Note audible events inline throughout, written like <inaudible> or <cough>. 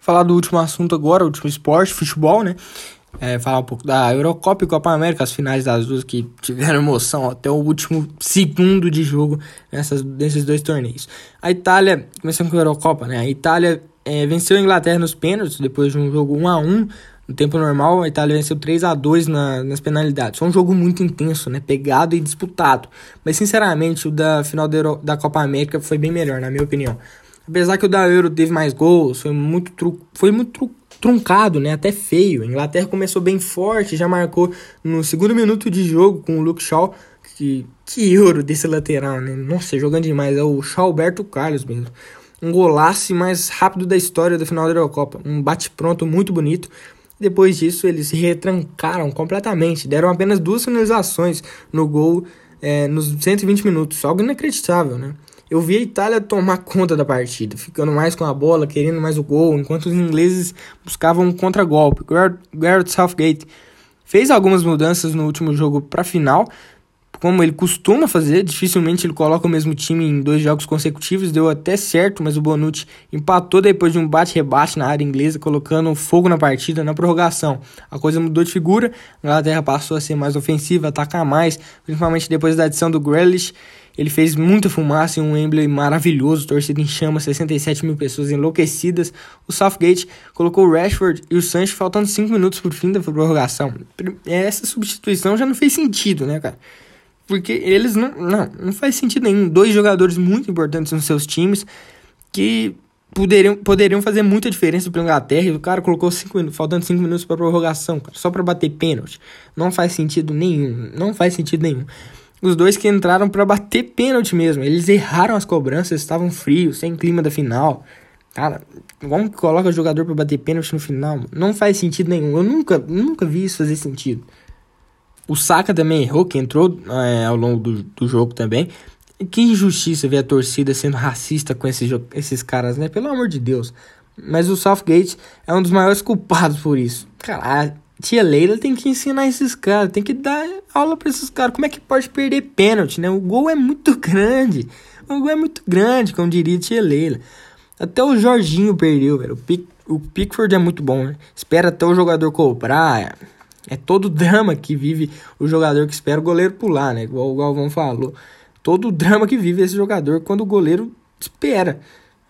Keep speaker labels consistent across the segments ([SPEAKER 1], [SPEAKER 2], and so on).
[SPEAKER 1] Falar do último assunto agora, o último esporte, futebol, né? É, falar um pouco da Eurocopa e Copa América, as finais das duas que tiveram emoção até o último segundo de jogo nessas, nesses dois torneios. A Itália, começando com a Eurocopa, né? A Itália é, venceu a Inglaterra nos pênaltis, depois de um jogo 1 a 1 no tempo normal, a Itália venceu 3 a 2 na, nas penalidades. Foi um jogo muito intenso, né? Pegado e disputado. Mas, sinceramente, o da final da, Euro, da Copa América foi bem melhor, na minha opinião. Apesar que o da Euro teve mais gols, foi muito, tru, foi muito tru, truncado, né? Até feio. A Inglaterra começou bem forte, já marcou no segundo minuto de jogo com o Luke Shaw. Que, que euro desse lateral, né? Nossa, jogando demais. É o Shaw Alberto Carlos mesmo. Um golaço mais rápido da história do final da Eurocopa. Um bate-pronto muito bonito. Depois disso, eles se retrancaram completamente. Deram apenas duas finalizações no gol é, nos 120 minutos. Algo inacreditável, né? Eu vi a Itália tomar conta da partida, ficando mais com a bola, querendo mais o gol, enquanto os ingleses buscavam um contra-golpe. Garrett Southgate fez algumas mudanças no último jogo para a final, como ele costuma fazer, dificilmente ele coloca o mesmo time em dois jogos consecutivos, deu até certo, mas o Bonucci empatou depois de um bate-rebate na área inglesa, colocando fogo na partida na prorrogação. A coisa mudou de figura, a Inglaterra passou a ser mais ofensiva, atacar mais, principalmente depois da adição do Grealish. Ele fez muita fumaça em um Wembley maravilhoso, torcida em chama, 67 mil pessoas enlouquecidas. O Southgate colocou o Rashford e o Sancho faltando 5 minutos por fim da prorrogação. Essa substituição já não fez sentido, né, cara? Porque eles não. Não, não faz sentido nenhum. Dois jogadores muito importantes nos seus times que poderiam, poderiam fazer muita diferença para Inglaterra. E o cara colocou cinco, faltando 5 minutos para prorrogação, cara, só para bater pênalti. Não faz sentido nenhum. Não faz sentido nenhum. Os dois que entraram para bater pênalti mesmo. Eles erraram as cobranças, estavam frios, sem clima da final. Cara, como que coloca o jogador para bater pênalti no final? Não faz sentido nenhum. Eu nunca, nunca vi isso fazer sentido. O Saka também errou, que entrou é, ao longo do, do jogo também. Que injustiça ver a torcida sendo racista com esses, esses caras, né? Pelo amor de Deus. Mas o Southgate é um dos maiores culpados por isso. Cara, a tia Leila tem que ensinar esses caras, tem que dar aula para esses caras. Como é que pode perder pênalti, né? O gol é muito <laughs> grande. O gol é muito grande, como diria tia Leila. Até o Jorginho perdeu, velho. O, Pick, o Pickford é muito bom, né? Espera até o jogador cobrar. É todo drama que vive o jogador que espera o goleiro pular, né? Igual o Galvão falou. Todo drama que vive esse jogador quando o goleiro espera.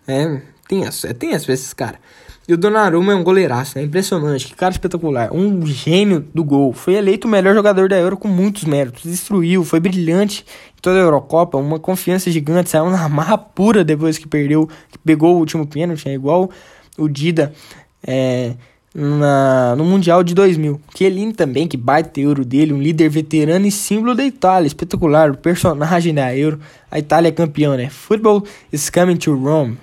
[SPEAKER 1] É, tem essa, é, tem esses caras. E o Donnarumma é um goleiraço, é impressionante, que cara espetacular, um gênio do gol. Foi eleito o melhor jogador da Euro com muitos méritos, destruiu, foi brilhante em toda a Eurocopa, uma confiança gigante, saiu na marra pura depois que perdeu, que pegou o último pênalti, é igual o Dida. É, na, no Mundial de 2000. Chiellini também, que baita Euro dele, um líder veterano e símbolo da Itália, espetacular, o personagem da Euro. A Itália é campeã, né? Football is coming to Rome.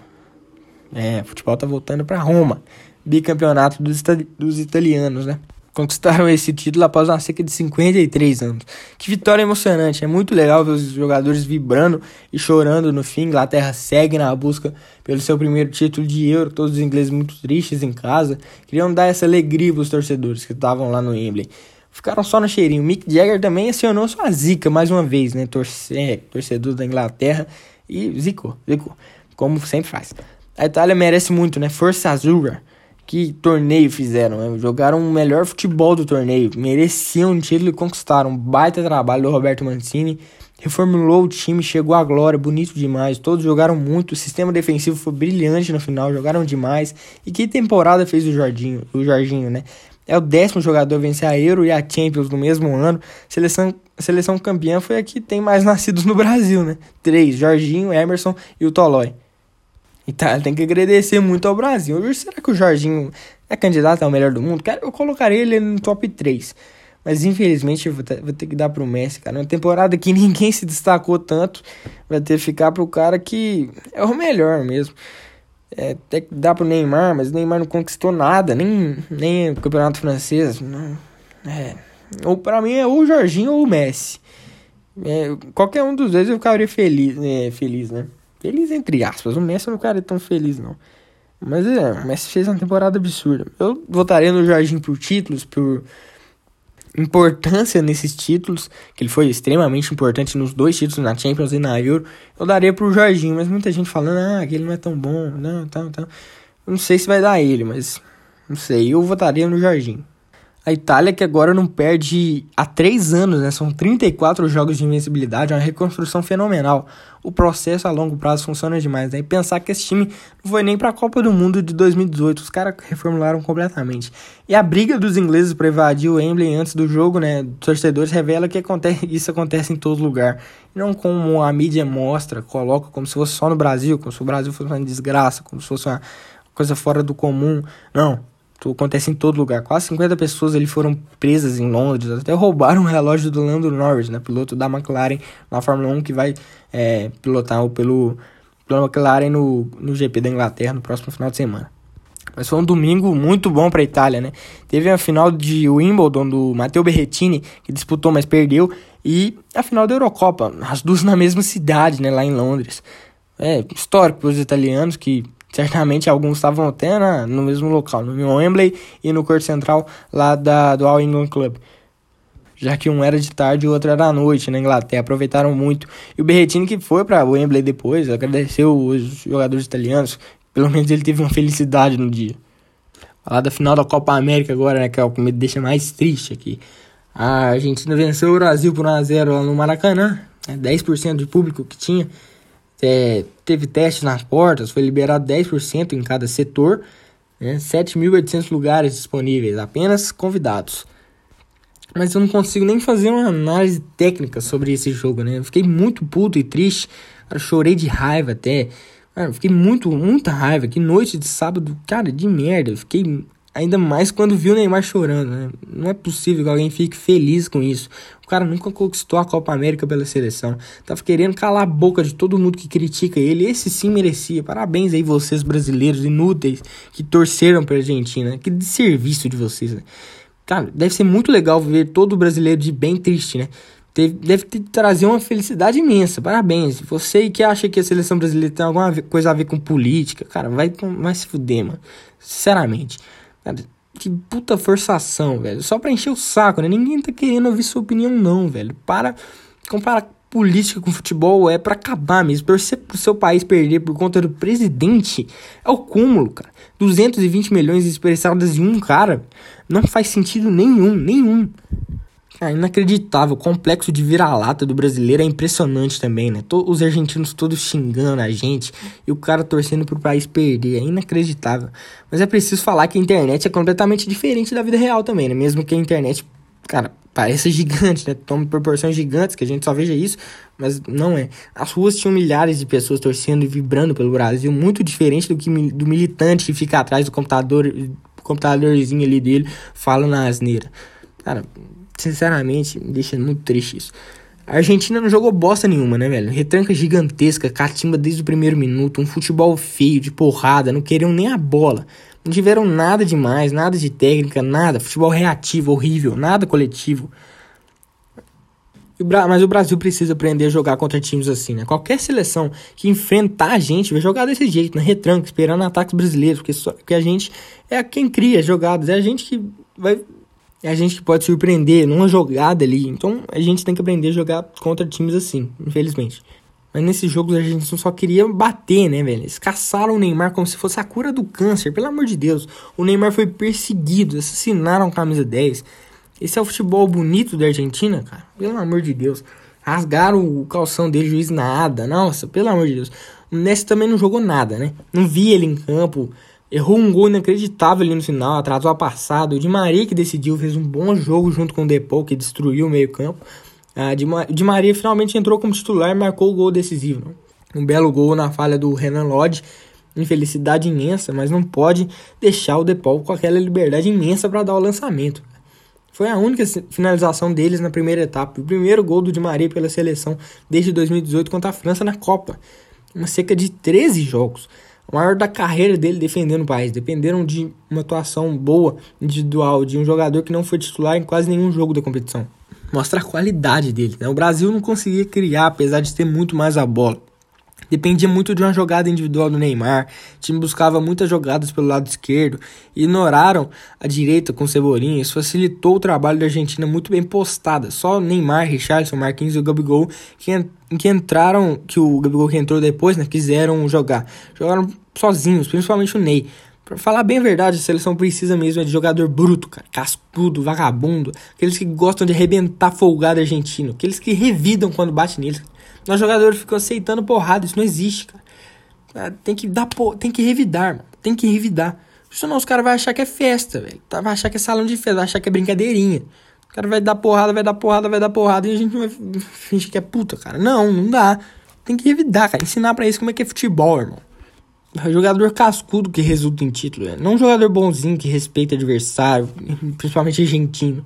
[SPEAKER 1] É, futebol tá voltando para Roma. Bicampeonato dos, dos italianos, né? Conquistaram esse título após uma seca de 53 anos. Que vitória emocionante, é muito legal ver os jogadores vibrando e chorando no fim. Inglaterra segue na busca pelo seu primeiro título de Euro, todos os ingleses muito tristes em casa. Queriam dar essa alegria para os torcedores que estavam lá no Wembley. Ficaram só no cheirinho. Mick Jagger também acionou sua zica mais uma vez, né? Torce é, torcedor da Inglaterra e zicou, zicou, como sempre faz. A Itália merece muito, né? Força Azura que torneio fizeram, né? jogaram o melhor futebol do torneio, mereciam um título e conquistaram. Um baita trabalho do Roberto Mancini, reformulou o time, chegou à glória, bonito demais. Todos jogaram muito, o sistema defensivo foi brilhante no final, jogaram demais. E que temporada fez o Jorginho, o Jorginho, né? É o décimo jogador a vencer a Euro e a Champions no mesmo ano. Seleção, seleção campeã foi a que tem mais <laughs> nascidos no Brasil, né? Três, Jorginho, Emerson e o Tolói. Então tem que agradecer muito ao Brasil. Será que o Jorginho é candidato ao melhor do mundo? Eu colocaria ele no top 3. Mas infelizmente vou ter, vou ter que dar pro Messi, cara. Uma temporada que <laughs> ninguém se destacou tanto. Vai ter que ficar pro cara que é o melhor mesmo. É, tem que dar pro Neymar, mas o Neymar não conquistou nada, nem, nem o campeonato francês. Não, é. Ou pra mim é ou o Jorginho ou o Messi. É, qualquer um dos dois eu ficaria feliz, é, feliz, né? Feliz entre aspas. O Messi não cara é tão feliz, não. Mas é, o Messi fez uma temporada absurda. Eu votaria no Jorginho por títulos, por importância nesses títulos, que ele foi extremamente importante nos dois títulos na Champions e na Euro, eu daria pro Jorginho, mas muita gente falando, ah, que ele não é tão bom, não, tal, tal. não sei se vai dar ele, mas não sei, eu votaria no Jorginho. A Itália, que agora não perde há três anos, né? São 34 jogos de invencibilidade, é uma reconstrução fenomenal. O processo a longo prazo funciona demais, né? E pensar que esse time não foi nem para a Copa do Mundo de 2018, os caras reformularam completamente. E a briga dos ingleses para evadir o Wembley antes do jogo, né? Torcedores revela que acontece, isso acontece em todo lugar. Não como a mídia mostra, coloca como se fosse só no Brasil, como se o Brasil fosse uma desgraça, como se fosse uma coisa fora do comum. Não, acontece em todo lugar. Quase 50 pessoas ali foram presas em Londres, até roubaram o relógio do Lando Norris, né, piloto da McLaren na Fórmula 1 que vai é, pilotar pelo, pela McLaren no, no GP da Inglaterra no próximo final de semana. Mas foi um domingo muito bom para a Itália, né? Teve a final de Wimbledon do Matteo Berrettini, que disputou, mas perdeu, e a final da Eurocopa, as duas na mesma cidade, né, lá em Londres. É histórico para os italianos que Certamente alguns estavam até na, no mesmo local, no Wembley e no Corte Central lá da, do All England Club. Já que um era de tarde e o outro era à noite na Inglaterra, aproveitaram muito. E o Berretini que foi para Wembley depois, agradeceu os jogadores italianos, pelo menos ele teve uma felicidade no dia. Falar da final da Copa América agora, né, que é o que me deixa mais triste aqui. A Argentina venceu o Brasil por 1x0 lá no Maracanã, né, 10% de público que tinha. É, teve testes nas portas, foi liberado 10% em cada setor, né, 7.800 lugares disponíveis, apenas convidados. Mas eu não consigo nem fazer uma análise técnica sobre esse jogo, né? Eu fiquei muito puto e triste, cara, chorei de raiva até. Cara, fiquei muito, muita raiva. Que noite de sábado, cara, de merda. Eu fiquei Ainda mais quando viu o Neymar chorando, né? Não é possível que alguém fique feliz com isso. O cara nunca conquistou a Copa América pela seleção. Tava querendo calar a boca de todo mundo que critica ele. Esse sim merecia. Parabéns aí vocês brasileiros inúteis que torceram pra Argentina. Que desserviço de vocês, né? Cara, deve ser muito legal ver todo brasileiro de bem triste, né? Deve ter trazer uma felicidade imensa. Parabéns. Você que acha que a seleção brasileira tem alguma coisa a ver com política, cara, vai, vai se fuder, mano. Sinceramente. Cara, que puta forçação, velho. Só pra encher o saco, né? Ninguém tá querendo ouvir sua opinião, não, velho. Para comparar política com futebol é para acabar mesmo. Torcer pro seu país perder por conta do presidente é o cúmulo, cara. 220 milhões expressadas em um cara não faz sentido nenhum, nenhum. É inacreditável. O complexo de vira-lata do brasileiro é impressionante também, né? Os argentinos todos xingando a gente e o cara torcendo pro país perder. É inacreditável. Mas é preciso falar que a internet é completamente diferente da vida real também, né? Mesmo que a internet, cara, pareça gigante, né? Toma proporções gigantes, que a gente só veja isso, mas não é. As ruas tinham milhares de pessoas torcendo e vibrando pelo Brasil, muito diferente do que do militante que fica atrás do computador, computadorzinho ali dele, fala na asneira. Cara, sinceramente, me deixa muito triste isso. A Argentina não jogou bosta nenhuma, né, velho? Retranca gigantesca, catimba desde o primeiro minuto, um futebol feio, de porrada, não queriam nem a bola. Não tiveram nada demais, nada de técnica, nada. Futebol reativo, horrível, nada coletivo. Mas o Brasil precisa aprender a jogar contra times assim, né? Qualquer seleção que enfrentar a gente vai jogar desse jeito, né? Retranca, esperando ataques brasileiros, porque, só, porque a gente é quem cria jogadas, é a gente que vai é a gente que pode surpreender numa jogada ali. Então a gente tem que aprender a jogar contra times assim, infelizmente. Mas nesses jogos a gente só queria bater, né, velho? Eles caçaram o Neymar como se fosse a cura do câncer, pelo amor de Deus. O Neymar foi perseguido, assassinaram camisa 10. Esse é o futebol bonito da Argentina, cara? Pelo amor de Deus. Rasgaram o calção dele, juiz nada. Nossa, pelo amor de Deus. O Messi também não jogou nada, né? Não vi ele em campo. Errou um gol inacreditável ali no final, atrasou a passada. O Di Maria que decidiu, fez um bom jogo junto com o Depou, que destruiu o meio-campo. Ah, o Di Maria finalmente entrou como titular e marcou o gol decisivo. Não? Um belo gol na falha do Renan Lodge. Infelicidade imensa, mas não pode deixar o Depou com aquela liberdade imensa para dar o lançamento. Foi a única finalização deles na primeira etapa. O primeiro gol do Di Maria pela seleção desde 2018 contra a França na Copa. Uma seca de 13 jogos o maior da carreira dele defendendo o país. Dependeram de uma atuação boa, individual, de um jogador que não foi titular em quase nenhum jogo da competição. Mostra a qualidade dele. Né? O Brasil não conseguia criar, apesar de ter muito mais a bola. Dependia muito de uma jogada individual do Neymar. O time buscava muitas jogadas pelo lado esquerdo. Ignoraram a direita com Cebolinha. Isso facilitou o trabalho da Argentina muito bem postada. Só Neymar, Richarlison, Marquinhos e o Gabigol que, que entraram, que o Gabigol que entrou depois, né, quiseram jogar. Jogaram sozinhos, principalmente o Ney. Pra falar bem a verdade, a seleção precisa mesmo de jogador bruto, cara. Cascudo, vagabundo. Aqueles que gostam de arrebentar folgado argentino. Aqueles que revidam quando bate neles. Nós jogadores ficam aceitando porrada, isso não existe, cara. É, tem que dar tem que revidar, mano. Tem que revidar. Senão os caras vão achar que é festa, velho. Tá, vai achar que é salão de festa, vai achar que é brincadeirinha. O cara vai dar porrada, vai dar porrada, vai dar porrada e a gente vai <laughs> fingir que é puta, cara. Não, não dá. Tem que revidar, cara. Ensinar pra eles como é que é futebol, irmão. É jogador cascudo que resulta em título, né? não um jogador bonzinho que respeita adversário, principalmente argentino.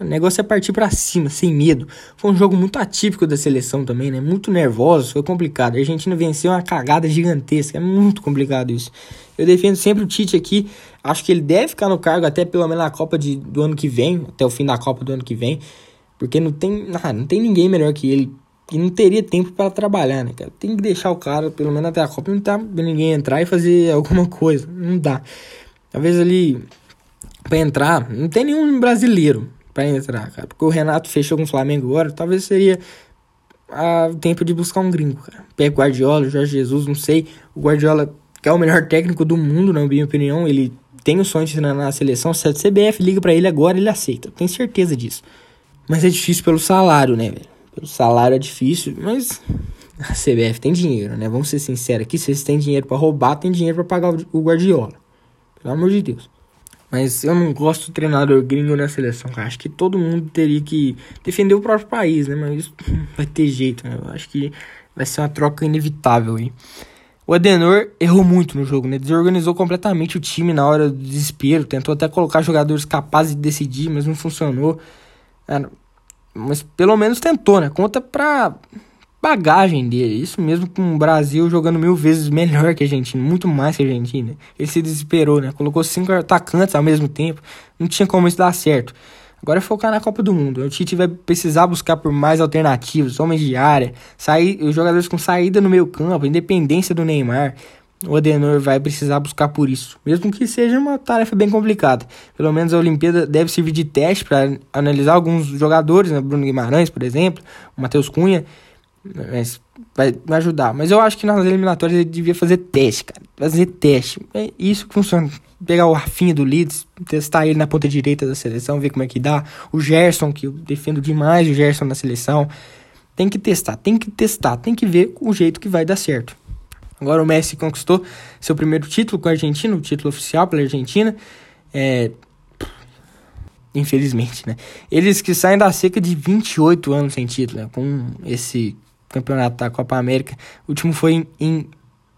[SPEAKER 1] O negócio é partir para cima, sem medo. Foi um jogo muito atípico da seleção também, né? Muito nervoso, foi complicado. A Argentina venceu uma cagada gigantesca, é muito complicado isso. Eu defendo sempre o Tite aqui. Acho que ele deve ficar no cargo até pelo menos na Copa de, do ano que vem, até o fim da Copa do ano que vem, porque não tem, ah, não tem ninguém melhor que ele e não teria tempo para trabalhar, né, cara? Tem que deixar o cara, pelo menos até a Copa, não tá ninguém entrar e fazer alguma coisa. Não dá. Talvez ali, para entrar, não tem nenhum brasileiro para entrar, cara. Porque o Renato fechou com o Flamengo agora, talvez seria o tempo de buscar um gringo, cara. Pega Guardiola, Jorge Jesus, não sei. O Guardiola, que é o melhor técnico do mundo, na minha opinião, ele tem o sonho de treinar na seleção. Se a CBF liga para ele agora, ele aceita. Tenho certeza disso. Mas é difícil pelo salário, né, velho? Pelo salário é difícil, mas a CBF tem dinheiro, né? Vamos ser sinceros aqui, se eles têm dinheiro para roubar, tem dinheiro para pagar o Guardiola. Pelo amor de Deus. Mas eu não gosto do treinador gringo na seleção, cara. Acho que todo mundo teria que defender o próprio país, né? Mas isso <laughs> vai ter jeito, né? Eu acho que vai ser uma troca inevitável aí. O Adenor errou muito no jogo, né? Desorganizou completamente o time na hora do desespero. Tentou até colocar jogadores capazes de decidir, mas não funcionou. mas pelo menos tentou, né? Conta pra bagagem dele. Isso mesmo com o Brasil jogando mil vezes melhor que a Argentina, muito mais que a Argentina. Ele se desesperou, né? Colocou cinco atacantes ao mesmo tempo. Não tinha como isso dar certo. Agora é focar na Copa do Mundo. O Tite vai precisar buscar por mais alternativas, homens de área, sair, os jogadores com saída no meio campo, independência do Neymar. O Adenor vai precisar buscar por isso, mesmo que seja uma tarefa bem complicada. Pelo menos a Olimpíada deve servir de teste para analisar alguns jogadores, né? Bruno Guimarães, por exemplo, o Matheus Cunha. Mas vai me ajudar. Mas eu acho que nas eliminatórias ele devia fazer teste, cara. Fazer teste. É isso que funciona. Pegar o Rafinha do Leeds, testar ele na ponta direita da seleção, ver como é que dá. O Gerson, que eu defendo demais o Gerson na seleção. Tem que testar, tem que testar, tem que ver o jeito que vai dar certo. Agora o Messi conquistou seu primeiro título com a Argentina, o título oficial pela Argentina. É, infelizmente, né? Eles que saem da seca de 28 anos sem título, né? com esse campeonato da Copa América. O último foi em, em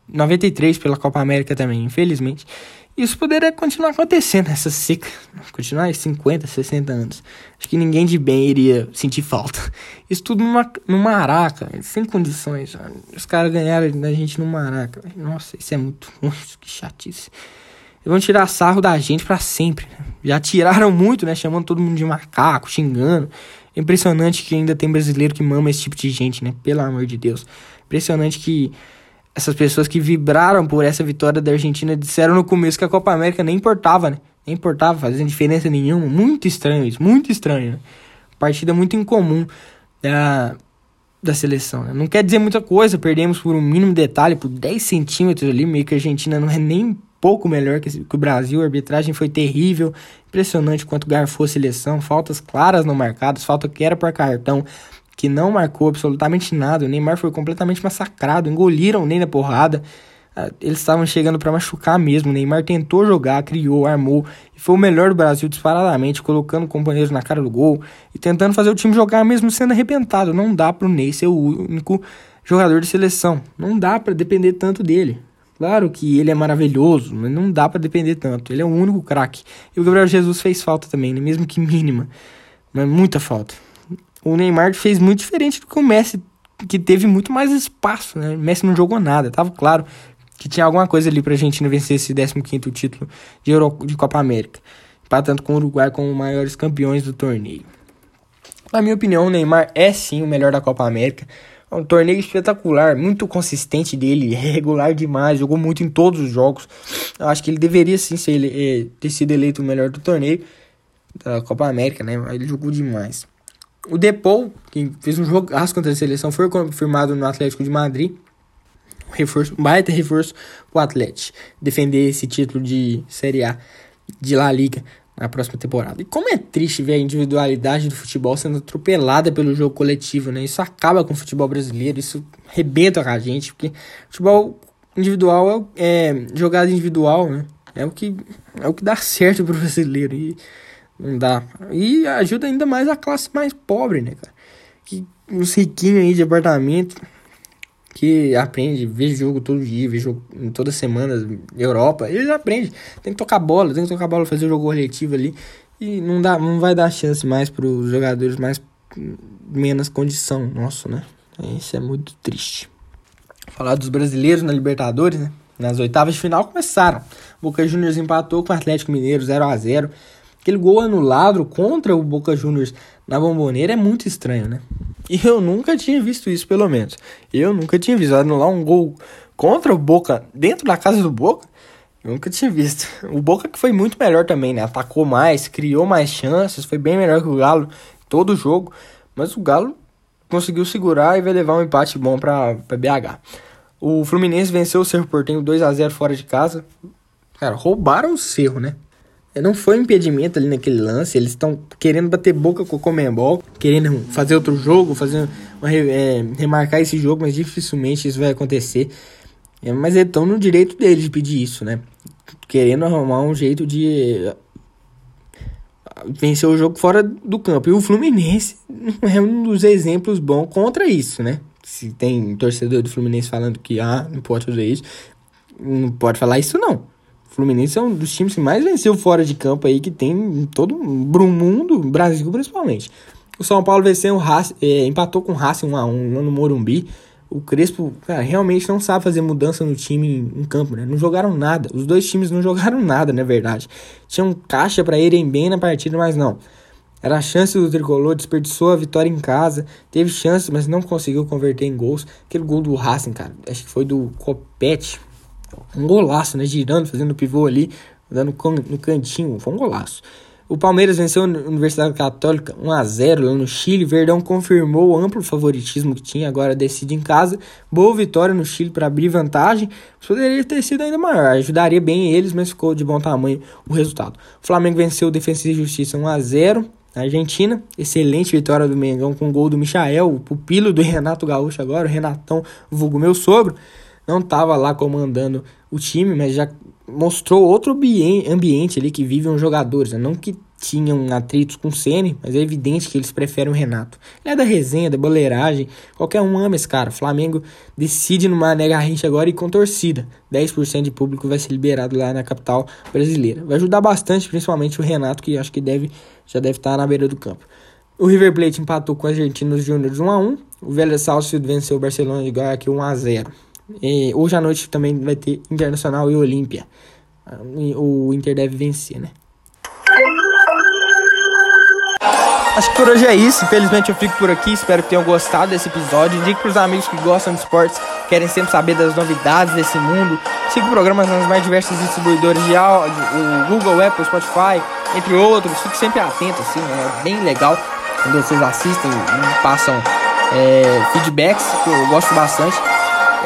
[SPEAKER 1] 93 pela Copa América também, infelizmente. Isso poderia continuar acontecendo, <laughs> essa seca, continuar em 50, 60 anos. Acho que ninguém de bem iria sentir falta. <laughs> Isso tudo numa, numa araca, sem condições. Os caras ganharam da gente numa araca. Nossa, isso é muito <laughs> ruim, que chatice. Eles vão tirar sarro da gente para sempre. Né? Já tiraram muito, né? Chamando todo mundo de macaco, xingando. Impressionante que ainda tem brasileiro que mama esse tipo de gente, né? Pelo amor de Deus. Impressionante que essas pessoas que vibraram por essa vitória da Argentina disseram no começo que a Copa América nem importava, né? Nem importava, fazendo diferença nenhuma. Muito estranho isso, muito estranho, né? Partida muito incomum da, da seleção, né? Não quer dizer muita coisa, perdemos por um mínimo detalhe, por 10 centímetros ali, meio que a Argentina não é nem pouco melhor que, que o Brasil. A arbitragem foi terrível, impressionante quanto garfou a seleção. Faltas claras não marcadas, falta que era por cartão, que não marcou absolutamente nada. O Neymar foi completamente massacrado, engoliram nem na porrada. Ah, eles estavam chegando para machucar mesmo. O Neymar tentou jogar, criou, armou e foi o melhor do Brasil disparadamente, colocando companheiros na cara do gol e tentando fazer o time jogar mesmo sendo arrebentado. Não dá pro Ney ser o único jogador de seleção. Não dá para depender tanto dele. Claro que ele é maravilhoso, mas não dá para depender tanto. Ele é o único craque. E o Gabriel Jesus fez falta também, né? mesmo que mínima. Mas muita falta. O Neymar fez muito diferente do que o Messi, que teve muito mais espaço. Né? O Messi não jogou nada. Tava claro que tinha alguma coisa ali pra Argentina vencer esse 15 título de, Euro, de Copa América. Empatando com o Uruguai como maiores campeões do torneio. Na minha opinião, o Neymar é sim o melhor da Copa América. É um torneio espetacular, muito consistente dele, <laughs> regular demais, jogou muito em todos os jogos. Eu acho que ele deveria sim ser, ele, é, ter sido eleito o melhor do torneio da Copa América, né? Ele jogou demais. O Depou, que fez um jogaço contra a seleção, foi confirmado no Atlético de Madrid. Um reforço, um baita reforço o Atlético defender esse título de Série A de La Liga na próxima temporada. E como é triste ver a individualidade do futebol sendo atropelada pelo jogo coletivo, né? Isso acaba com o futebol brasileiro, isso rebenta com a gente, porque futebol individual é, é jogada individual, né? É o que é o que dá <laughs> certo pro brasileiro e não dá. E ajuda ainda mais a classe mais pobre, né, cara? Que os riquinhos aí de apartamento que aprende, vê jogo todo dia, vê jogo toda semana, Europa, eles aprendem. Tem que tocar bola, tem que tocar bola, fazer o jogo coletivo ali. E não, dá, não vai dar chance mais para os jogadores mais menos condição, nosso, né? Isso é muito triste. Falar dos brasileiros na Libertadores, né? Nas oitavas de final começaram. Boca Juniors empatou com o Atlético Mineiro 0 a 0 Aquele gol anulado contra o Boca Juniors na bomboneira é muito estranho, né? E <laughs> eu nunca tinha visto isso, pelo menos. Eu nunca tinha visto anular um gol contra o Boca dentro da casa do Boca. Eu nunca tinha visto. O Boca que foi muito melhor também, né? Atacou mais, criou mais chances, foi bem melhor que o Galo todo o jogo. Mas o Galo conseguiu segurar e vai levar um empate bom para BH. O Fluminense venceu o Cerro Portenho 2 a 0 fora de casa. Cara, roubaram o Cerro, né? Não foi impedimento ali naquele lance. Eles estão querendo bater boca com o Comembol, querendo fazer outro jogo, fazer uma, é, remarcar esse jogo, mas dificilmente isso vai acontecer. É, mas eles estão no direito deles de pedir isso, né? Querendo arrumar um jeito de uh, vencer o jogo fora do campo. E o Fluminense é um dos exemplos bons contra isso, né? Se tem torcedor do Fluminense falando que ah, não pode fazer isso, não pode falar isso não. Fluminense é um dos times que mais venceu fora de campo aí que tem em todo o mundo, Brasil principalmente. O São Paulo venceu, um é, empatou com o Racing 1 a 1 lá no Morumbi. O Crespo, cara, realmente não sabe fazer mudança no time em, campo, né? Não jogaram nada. Os dois times não <laughs> jogaram nada, na verdade. Tinham caixa para irem bem na partida, mas não. Era a chance do tricolor, desperdiçou a vitória em casa, teve chance, mas não conseguiu converter em gols. Aquele gol do Racing, cara, acho que foi do Copete, um golaço, né? Girando, fazendo pivô ali, dando no cantinho. Foi um golaço. O Palmeiras venceu a Universidade Católica 1x0 lá no Chile. Verdão confirmou o amplo favoritismo que tinha, agora decide em casa. Boa vitória no Chile para abrir vantagem. Poderia ter sido ainda maior, ajudaria bem eles, mas ficou de bom tamanho o resultado. O Flamengo venceu o Defensa e Justiça 1x0 na Argentina. Excelente vitória do Mengão com o gol do Michael, o pupilo do Renato Gaúcho agora, o Renatão, vulgo meu sogro não estava lá comandando o time, mas já mostrou outro ambiente ali que vivem os jogadores. Né? Não que tinham atritos com o Ceni, mas é evidente que eles preferem o Renato. Ele é da resenha, da boleiragem, qualquer um ama esse cara. Flamengo decide no Mané Garrincha agora e com torcida. 10% de público vai ser liberado lá na capital brasileira. Vai ajudar bastante, principalmente o Renato, que acho que deve, já deve estar na beira do campo. O River Plate empatou com os Argentinos Júnior 1x1. O Vélez Sarsfield venceu o Barcelona de Guayaquil 1x0. E hoje à noite também vai ter Internacional e Olímpia. O Inter deve vencer, né? Acho que por hoje é isso. Infelizmente eu fico por aqui. Espero que tenham gostado desse episódio. Indique pros amigos que gostam de esportes, querem sempre saber das novidades desse mundo. Siga o programa nas mais diversas distribuidores de áudio, o Google, Apple, Spotify, entre outros. Fique sempre atento, assim, né? é bem legal quando vocês assistem e passam é, feedbacks, que eu gosto bastante.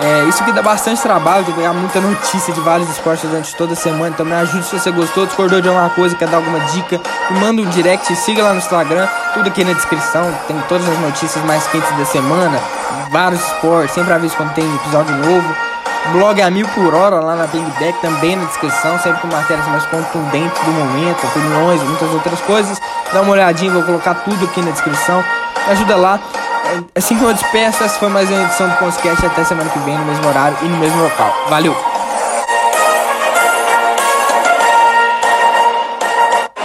[SPEAKER 1] É, isso que dá bastante trabalho de ganhar muita notícia de vários esportes durante toda a semana. Então me ajude se você gostou, discordou de alguma coisa, quer dar alguma dica, me manda um direct, siga lá no Instagram, tudo aqui na descrição. Tem todas as notícias mais quentes da semana, vários esportes, sempre aviso quando tem episódio novo. Blog a mil por hora lá na Pingback, também na descrição, sempre com matérias mais contundentes do momento, opiniões, muitas outras coisas. Dá uma olhadinha, vou colocar tudo aqui na descrição. Me ajuda lá. Assim como eu despeço, essa foi mais uma edição do podcast. Até semana que vem, no mesmo horário e no mesmo local. Valeu!